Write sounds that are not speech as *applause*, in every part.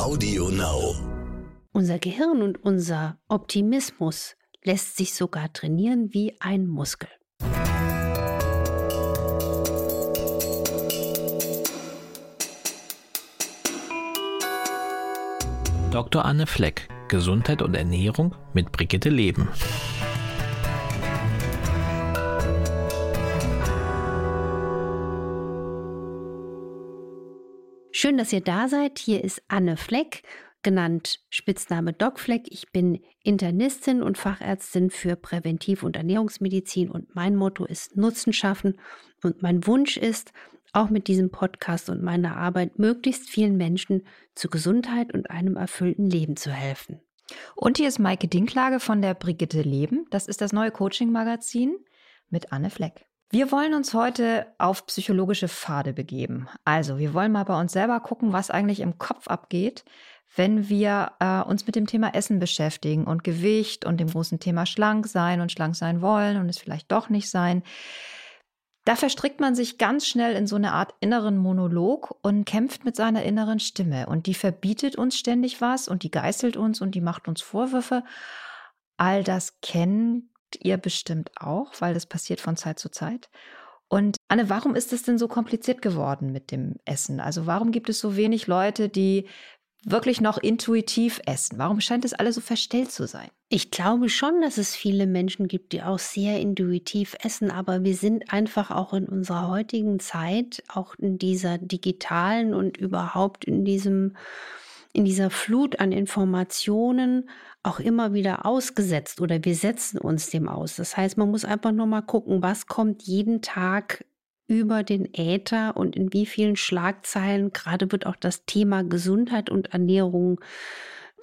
Audio Now. Unser Gehirn und unser Optimismus lässt sich sogar trainieren wie ein Muskel. Dr. Anne Fleck, Gesundheit und Ernährung mit Brigitte Leben. Schön, dass ihr da seid. Hier ist Anne Fleck, genannt Spitzname Doc Fleck. Ich bin Internistin und Fachärztin für Präventiv- und Ernährungsmedizin und mein Motto ist Nutzen schaffen. Und mein Wunsch ist, auch mit diesem Podcast und meiner Arbeit möglichst vielen Menschen zu Gesundheit und einem erfüllten Leben zu helfen. Und hier ist Maike Dinklage von der Brigitte Leben. Das ist das neue Coaching-Magazin mit Anne Fleck. Wir wollen uns heute auf psychologische Pfade begeben. Also, wir wollen mal bei uns selber gucken, was eigentlich im Kopf abgeht, wenn wir äh, uns mit dem Thema Essen beschäftigen und Gewicht und dem großen Thema schlank sein und schlank sein wollen und es vielleicht doch nicht sein. Da verstrickt man sich ganz schnell in so eine Art inneren Monolog und kämpft mit seiner inneren Stimme. Und die verbietet uns ständig was und die geißelt uns und die macht uns Vorwürfe. All das kennen ihr bestimmt auch, weil das passiert von Zeit zu Zeit. Und Anne, warum ist es denn so kompliziert geworden mit dem Essen? Also warum gibt es so wenig Leute, die wirklich noch intuitiv essen? Warum scheint es alle so verstellt zu sein? Ich glaube schon, dass es viele Menschen gibt, die auch sehr intuitiv essen, aber wir sind einfach auch in unserer heutigen Zeit, auch in dieser digitalen und überhaupt in diesem in dieser Flut an Informationen auch immer wieder ausgesetzt oder wir setzen uns dem aus. Das heißt, man muss einfach nur mal gucken, was kommt jeden Tag über den Äther und in wie vielen Schlagzeilen gerade wird auch das Thema Gesundheit und Ernährung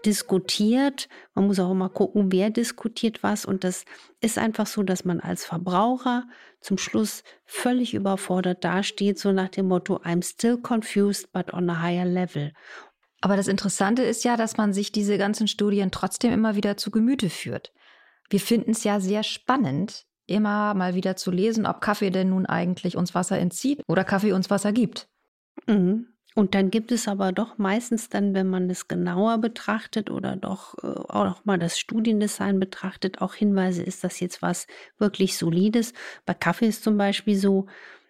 diskutiert. Man muss auch mal gucken, wer diskutiert was. Und das ist einfach so, dass man als Verbraucher zum Schluss völlig überfordert dasteht, so nach dem Motto, I'm still confused, but on a higher level. Aber das Interessante ist ja, dass man sich diese ganzen Studien trotzdem immer wieder zu Gemüte führt. Wir finden es ja sehr spannend, immer mal wieder zu lesen, ob Kaffee denn nun eigentlich uns Wasser entzieht oder Kaffee uns Wasser gibt. Mhm. Und dann gibt es aber doch meistens dann, wenn man es genauer betrachtet oder doch äh, auch mal das Studiendesign betrachtet, auch Hinweise, ist das jetzt was wirklich Solides. Bei Kaffee ist zum Beispiel so,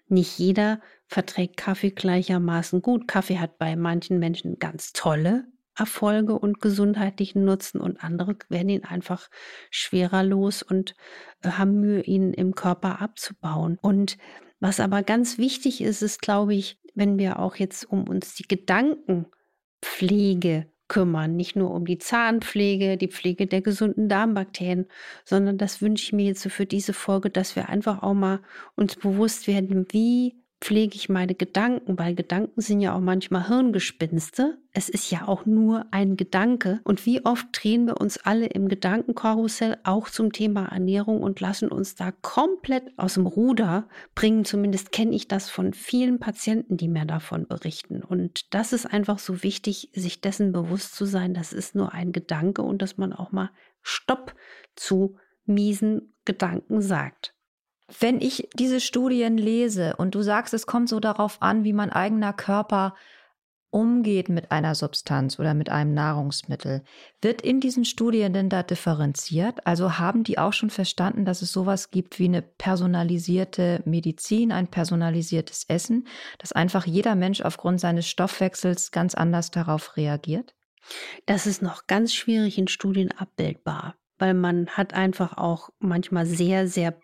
nicht jeder verträgt Kaffee gleichermaßen gut. Kaffee hat bei manchen Menschen ganz tolle Erfolge und gesundheitlichen Nutzen und andere werden ihn einfach schwerer los und äh, haben Mühe, ihn im Körper abzubauen. Und was aber ganz wichtig ist, ist, glaube ich, wenn wir auch jetzt um uns die Gedankenpflege kümmern, nicht nur um die Zahnpflege, die Pflege der gesunden Darmbakterien, sondern das wünsche ich mir jetzt so für diese Folge, dass wir einfach auch mal uns bewusst werden, wie pflege ich meine Gedanken, weil Gedanken sind ja auch manchmal Hirngespinste. Es ist ja auch nur ein Gedanke. Und wie oft drehen wir uns alle im Gedankenkarussell auch zum Thema Ernährung und lassen uns da komplett aus dem Ruder bringen. Zumindest kenne ich das von vielen Patienten, die mir davon berichten. Und das ist einfach so wichtig, sich dessen bewusst zu sein, das ist nur ein Gedanke und dass man auch mal Stopp zu miesen Gedanken sagt. Wenn ich diese Studien lese und du sagst, es kommt so darauf an, wie mein eigener Körper umgeht mit einer Substanz oder mit einem Nahrungsmittel, wird in diesen Studien denn da differenziert? Also haben die auch schon verstanden, dass es sowas gibt wie eine personalisierte Medizin, ein personalisiertes Essen, dass einfach jeder Mensch aufgrund seines Stoffwechsels ganz anders darauf reagiert? Das ist noch ganz schwierig in Studien abbildbar, weil man hat einfach auch manchmal sehr, sehr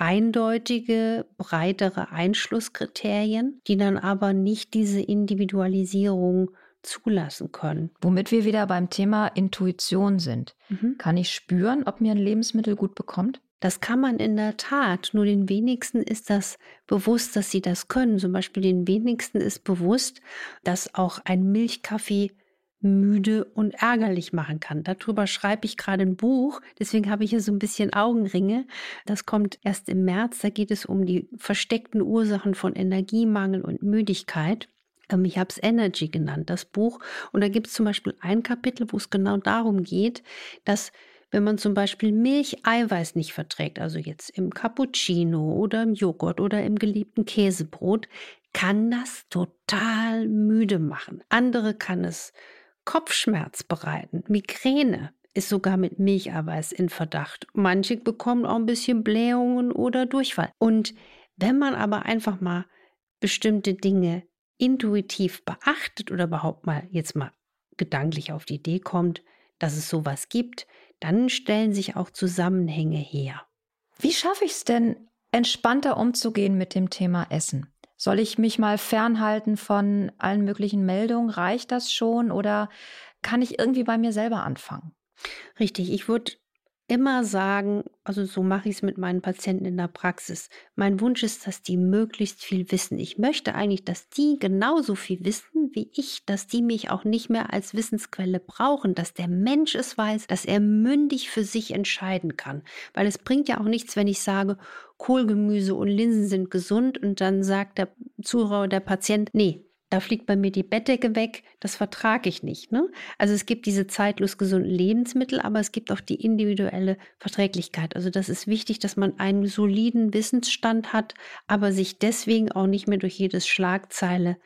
eindeutige, breitere Einschlusskriterien, die dann aber nicht diese Individualisierung zulassen können. Womit wir wieder beim Thema Intuition sind. Mhm. Kann ich spüren, ob mir ein Lebensmittel gut bekommt? Das kann man in der Tat. Nur den wenigsten ist das bewusst, dass sie das können. Zum Beispiel den wenigsten ist bewusst, dass auch ein Milchkaffee müde und ärgerlich machen kann. Darüber schreibe ich gerade ein Buch, deswegen habe ich hier so ein bisschen Augenringe. Das kommt erst im März, da geht es um die versteckten Ursachen von Energiemangel und Müdigkeit. Ähm, ich habe es Energy genannt, das Buch. Und da gibt es zum Beispiel ein Kapitel, wo es genau darum geht, dass wenn man zum Beispiel Milcheiweiß nicht verträgt, also jetzt im Cappuccino oder im Joghurt oder im geliebten Käsebrot, kann das total müde machen. Andere kann es Kopfschmerz bereiten. Migräne ist sogar mit Milcheiweiß in Verdacht. Manche bekommen auch ein bisschen Blähungen oder Durchfall. Und wenn man aber einfach mal bestimmte Dinge intuitiv beachtet oder überhaupt mal jetzt mal gedanklich auf die Idee kommt, dass es sowas gibt, dann stellen sich auch Zusammenhänge her. Wie schaffe ich es denn, entspannter umzugehen mit dem Thema Essen? Soll ich mich mal fernhalten von allen möglichen Meldungen? Reicht das schon oder kann ich irgendwie bei mir selber anfangen? Richtig, ich würde immer sagen, also so mache ich es mit meinen Patienten in der Praxis. Mein Wunsch ist, dass die möglichst viel wissen. Ich möchte eigentlich, dass die genauso viel wissen wie ich, dass die mich auch nicht mehr als Wissensquelle brauchen, dass der Mensch es weiß, dass er mündig für sich entscheiden kann. Weil es bringt ja auch nichts, wenn ich sage, Kohlgemüse und Linsen sind gesund und dann sagt der Zuhörer, der Patient, nee, da fliegt bei mir die Bettdecke weg, das vertrage ich nicht. Ne? Also es gibt diese zeitlos gesunden Lebensmittel, aber es gibt auch die individuelle Verträglichkeit. Also das ist wichtig, dass man einen soliden Wissensstand hat, aber sich deswegen auch nicht mehr durch jedes Schlagzeile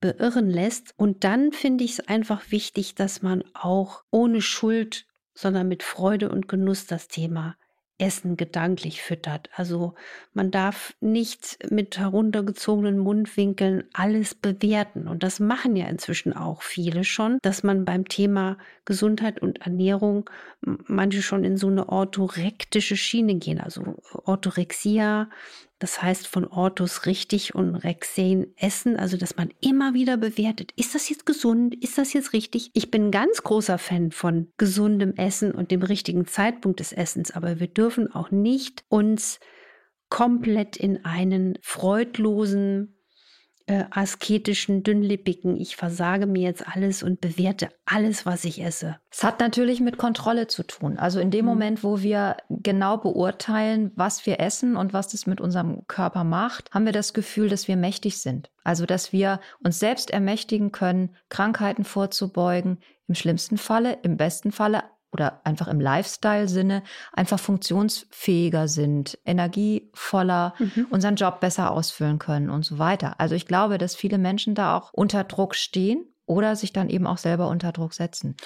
beirren lässt. Und dann finde ich es einfach wichtig, dass man auch ohne Schuld, sondern mit Freude und Genuss das Thema Essen gedanklich füttert. Also man darf nicht mit heruntergezogenen Mundwinkeln alles bewerten. Und das machen ja inzwischen auch viele schon, dass man beim Thema Gesundheit und Ernährung manche schon in so eine orthorektische Schiene gehen. Also Orthorexia das heißt von Ortus richtig und Rexen essen, also dass man immer wieder bewertet, ist das jetzt gesund, ist das jetzt richtig? Ich bin ein ganz großer Fan von gesundem Essen und dem richtigen Zeitpunkt des Essens, aber wir dürfen auch nicht uns komplett in einen freudlosen äh, asketischen, dünnlippigen, ich versage mir jetzt alles und bewerte alles, was ich esse. Es hat natürlich mit Kontrolle zu tun. Also in dem mhm. Moment, wo wir genau beurteilen, was wir essen und was das mit unserem Körper macht, haben wir das Gefühl, dass wir mächtig sind. Also dass wir uns selbst ermächtigen können, Krankheiten vorzubeugen, im schlimmsten Falle, im besten Falle oder einfach im Lifestyle-Sinne einfach funktionsfähiger sind, energievoller, mhm. unseren Job besser ausfüllen können und so weiter. Also ich glaube, dass viele Menschen da auch unter Druck stehen oder sich dann eben auch selber unter Druck setzen.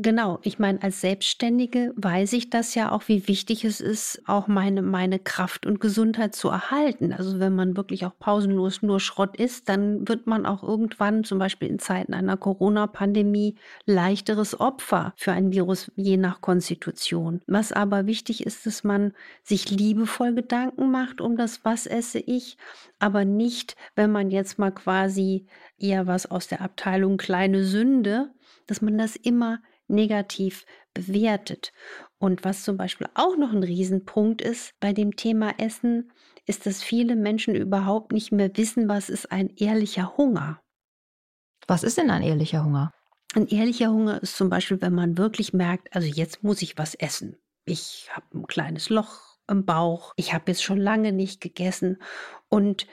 Genau, ich meine, als Selbstständige weiß ich das ja auch, wie wichtig es ist, auch meine, meine Kraft und Gesundheit zu erhalten. Also wenn man wirklich auch pausenlos nur Schrott isst, dann wird man auch irgendwann, zum Beispiel in Zeiten einer Corona-Pandemie, leichteres Opfer für ein Virus, je nach Konstitution. Was aber wichtig ist, dass man sich liebevoll Gedanken macht um das, was esse ich, aber nicht, wenn man jetzt mal quasi eher was aus der Abteilung kleine Sünde, dass man das immer negativ bewertet. Und was zum Beispiel auch noch ein Riesenpunkt ist bei dem Thema Essen, ist, dass viele Menschen überhaupt nicht mehr wissen, was ist ein ehrlicher Hunger. Was ist denn ein ehrlicher Hunger? Ein ehrlicher Hunger ist zum Beispiel, wenn man wirklich merkt, also jetzt muss ich was essen. Ich habe ein kleines Loch im Bauch, ich habe jetzt schon lange nicht gegessen und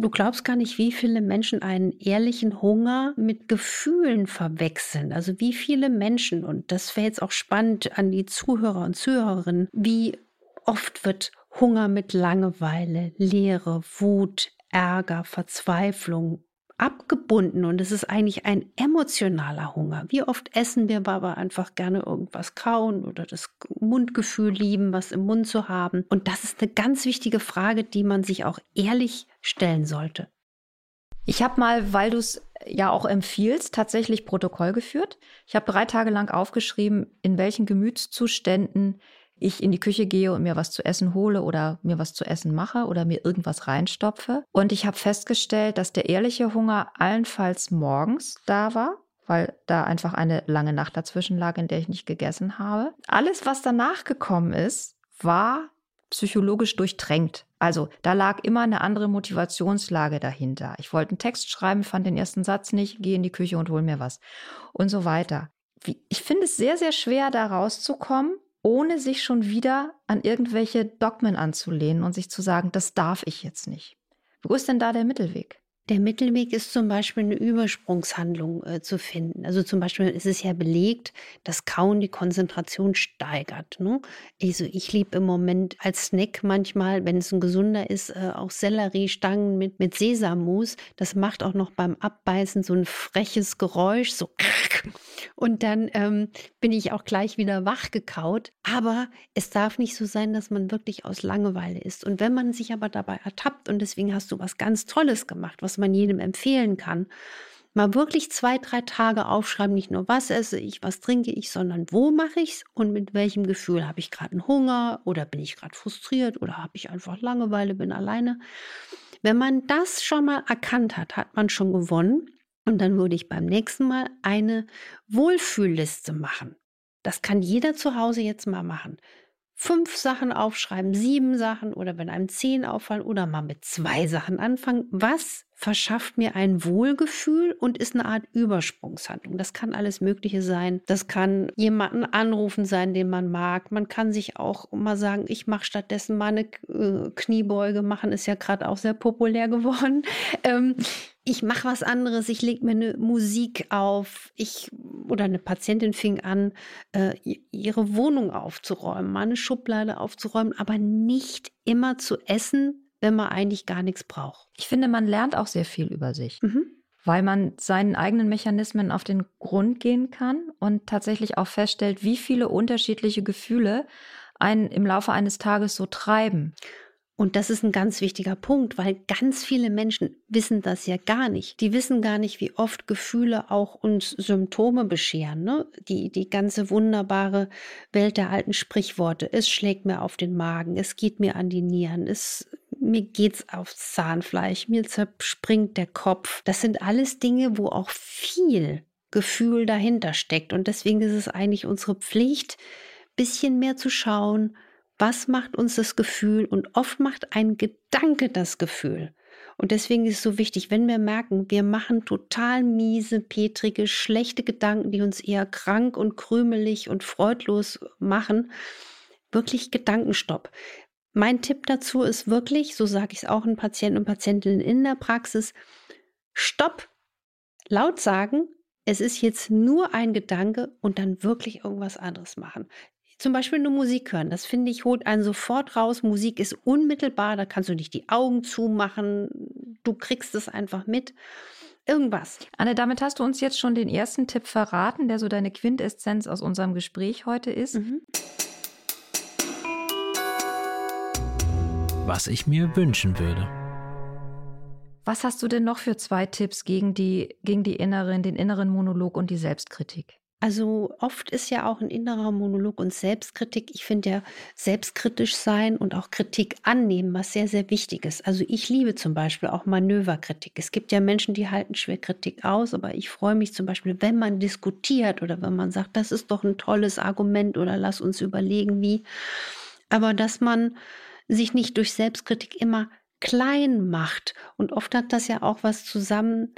Du glaubst gar nicht, wie viele Menschen einen ehrlichen Hunger mit Gefühlen verwechseln. Also wie viele Menschen, und das wäre jetzt auch spannend an die Zuhörer und Zuhörerinnen, wie oft wird Hunger mit Langeweile, Leere, Wut, Ärger, Verzweiflung abgebunden und es ist eigentlich ein emotionaler Hunger. Wie oft essen wir aber einfach gerne irgendwas kauen oder das Mundgefühl lieben, was im Mund zu haben. Und das ist eine ganz wichtige Frage, die man sich auch ehrlich stellen sollte. Ich habe mal, weil du es ja auch empfiehlst, tatsächlich Protokoll geführt. Ich habe drei Tage lang aufgeschrieben, in welchen Gemütszuständen ich in die Küche gehe und mir was zu essen hole oder mir was zu essen mache oder mir irgendwas reinstopfe. Und ich habe festgestellt, dass der ehrliche Hunger allenfalls morgens da war, weil da einfach eine lange Nacht dazwischen lag, in der ich nicht gegessen habe. Alles, was danach gekommen ist, war psychologisch durchtränkt. Also da lag immer eine andere Motivationslage dahinter. Ich wollte einen Text schreiben, fand den ersten Satz nicht, gehe in die Küche und hol mir was und so weiter. Ich finde es sehr, sehr schwer, da rauszukommen, ohne sich schon wieder an irgendwelche Dogmen anzulehnen und sich zu sagen, das darf ich jetzt nicht. Wo ist denn da der Mittelweg? Der Mittelweg ist zum Beispiel eine Übersprungshandlung äh, zu finden. Also zum Beispiel ist es ja belegt, dass Kauen die Konzentration steigert. Ne? Also ich liebe im Moment als Snack manchmal, wenn es ein gesunder ist, äh, auch Selleriestangen mit, mit Sesammus. Das macht auch noch beim Abbeißen so ein freches Geräusch, so Und dann ähm, bin ich auch gleich wieder wach gekaut. Aber es darf nicht so sein, dass man wirklich aus Langeweile ist. Und wenn man sich aber dabei ertappt, und deswegen hast du was ganz Tolles gemacht, was man jedem empfehlen kann, mal wirklich zwei, drei Tage aufschreiben, nicht nur was esse ich, was trinke ich, sondern wo mache ich es und mit welchem Gefühl. Habe ich gerade einen Hunger oder bin ich gerade frustriert oder habe ich einfach Langeweile, bin alleine. Wenn man das schon mal erkannt hat, hat man schon gewonnen. Und dann würde ich beim nächsten Mal eine Wohlfühlliste machen. Das kann jeder zu Hause jetzt mal machen. Fünf Sachen aufschreiben, sieben Sachen oder wenn einem zehn auffallen oder mal mit zwei Sachen anfangen. Was verschafft mir ein Wohlgefühl und ist eine Art Übersprungshandlung. Das kann alles Mögliche sein. Das kann jemanden anrufen sein, den man mag. Man kann sich auch mal sagen, ich mache stattdessen mal eine äh, Kniebeuge machen, ist ja gerade auch sehr populär geworden. *laughs* Ähm, ich mache was anderes, ich lege mir eine Musik auf, ich oder eine Patientin fing an, äh, ihre Wohnung aufzuräumen, mal eine Schublade aufzuräumen, aber nicht immer zu essen, wenn man eigentlich gar nichts braucht. Ich finde, man lernt auch sehr viel über sich. Mhm. Weil man seinen eigenen Mechanismen auf den Grund gehen kann und tatsächlich auch feststellt, wie viele unterschiedliche Gefühle einen im Laufe eines Tages so treiben. Und das ist ein ganz wichtiger Punkt, weil ganz viele Menschen wissen das ja gar nicht. Die wissen gar nicht, wie oft Gefühle auch uns Symptome bescheren. Ne? Die, die ganze wunderbare Welt der alten Sprichworte. Es schlägt mir auf den Magen, es geht mir an die Nieren, es mir geht's aufs Zahnfleisch, mir zerspringt der Kopf. Das sind alles Dinge, wo auch viel Gefühl dahinter steckt. Und deswegen ist es eigentlich unsere Pflicht, bisschen mehr zu schauen, was macht uns das Gefühl? Und oft macht ein Gedanke das Gefühl. Und deswegen ist es so wichtig, wenn wir merken, wir machen total miese, petrige, schlechte Gedanken, die uns eher krank und krümelig und freudlos machen, wirklich Gedankenstopp. Mein Tipp dazu ist wirklich, so sage ich es auch den Patienten und Patientinnen in der Praxis, Stopp, laut sagen, es ist jetzt nur ein Gedanke und dann wirklich irgendwas anderes machen. Zum Beispiel nur Musik hören. Das finde ich, holt einen sofort raus. Musik ist unmittelbar, da kannst du nicht die Augen zumachen. Du kriegst es einfach mit. Irgendwas. Anne, damit hast du uns jetzt schon den ersten Tipp verraten, der so deine Quintessenz aus unserem Gespräch heute ist. Mhm. Was ich mir wünschen würde. Was hast du denn noch für zwei Tipps gegen die, gegen die inneren, den inneren Monolog und die Selbstkritik? Also oft ist ja auch ein innerer Monolog und Selbstkritik. Ich finde ja selbstkritisch sein und auch Kritik annehmen, was sehr, sehr wichtig ist. Also ich liebe zum Beispiel auch Manöverkritik. Es gibt ja Menschen, die halten schwer Kritik aus, aber ich freue mich zum Beispiel, wenn man diskutiert oder wenn man sagt, das ist doch ein tolles Argument oder lass uns überlegen, wie. Aber dass man sich nicht durch Selbstkritik immer klein macht. Und oft hat das ja auch was zusammen,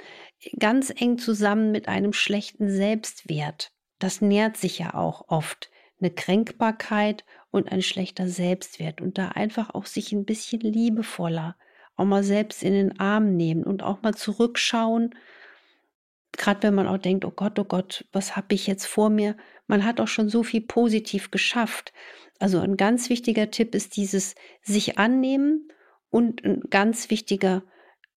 ganz eng zusammen mit einem schlechten Selbstwert. Das nährt sich ja auch oft. Eine Kränkbarkeit und ein schlechter Selbstwert. Und da einfach auch sich ein bisschen liebevoller, auch mal selbst in den Arm nehmen und auch mal zurückschauen. Gerade wenn man auch denkt, oh Gott, oh Gott, was habe ich jetzt vor mir? Man hat auch schon so viel positiv geschafft. Also ein ganz wichtiger Tipp ist dieses sich annehmen und ein ganz wichtiger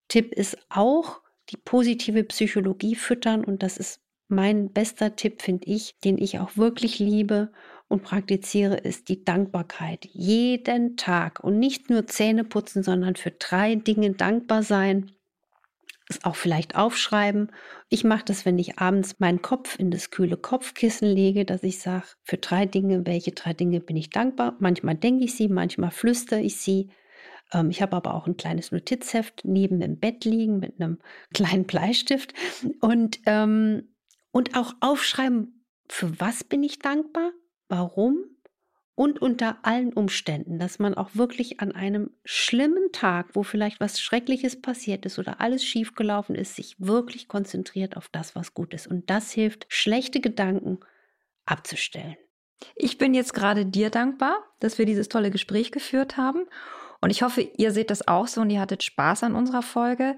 Tipp ist auch die positive Psychologie füttern. Und das ist mein bester Tipp, finde ich, den ich auch wirklich liebe und praktiziere, ist die Dankbarkeit. Jeden Tag und nicht nur Zähne putzen, sondern für drei Dinge dankbar sein. Es auch vielleicht aufschreiben. Ich mache das, wenn ich abends meinen Kopf in das kühle Kopfkissen lege, dass ich sage, für drei Dinge, welche drei Dinge bin ich dankbar. Manchmal denke ich sie, manchmal flüstere ich sie. Ähm, ich habe aber auch ein kleines Notizheft neben dem Bett liegen mit einem *laughs* kleinen Bleistift und, ähm, und auch aufschreiben, für was bin ich dankbar, warum und unter allen Umständen, dass man auch wirklich an einem schlimmen Tag, wo vielleicht was Schreckliches passiert ist oder alles schiefgelaufen ist, sich wirklich konzentriert auf das, was gut ist. Und das hilft, schlechte Gedanken abzustellen. Ich bin jetzt gerade dir dankbar, dass wir dieses tolle Gespräch geführt haben. Und ich hoffe, ihr seht das auch so und ihr hattet Spaß an unserer Folge.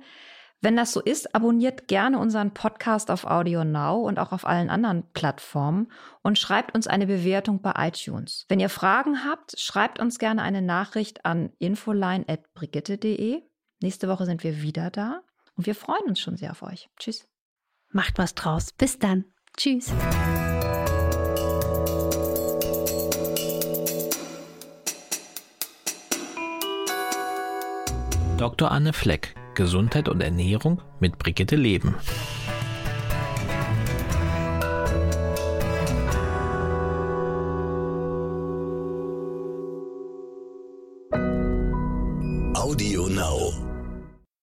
Wenn das so ist, abonniert gerne unseren Podcast auf Audio Now und auch auf allen anderen Plattformen und schreibt uns eine Bewertung bei iTunes. Wenn ihr Fragen habt, schreibt uns gerne eine Nachricht an infoline.brigitte.de. Nächste Woche sind wir wieder da und wir freuen uns schon sehr auf euch. Tschüss. Macht was draus. Bis dann. Tschüss. Dr. Anne Fleck, Gesundheit und Ernährung mit Brigitte Leben.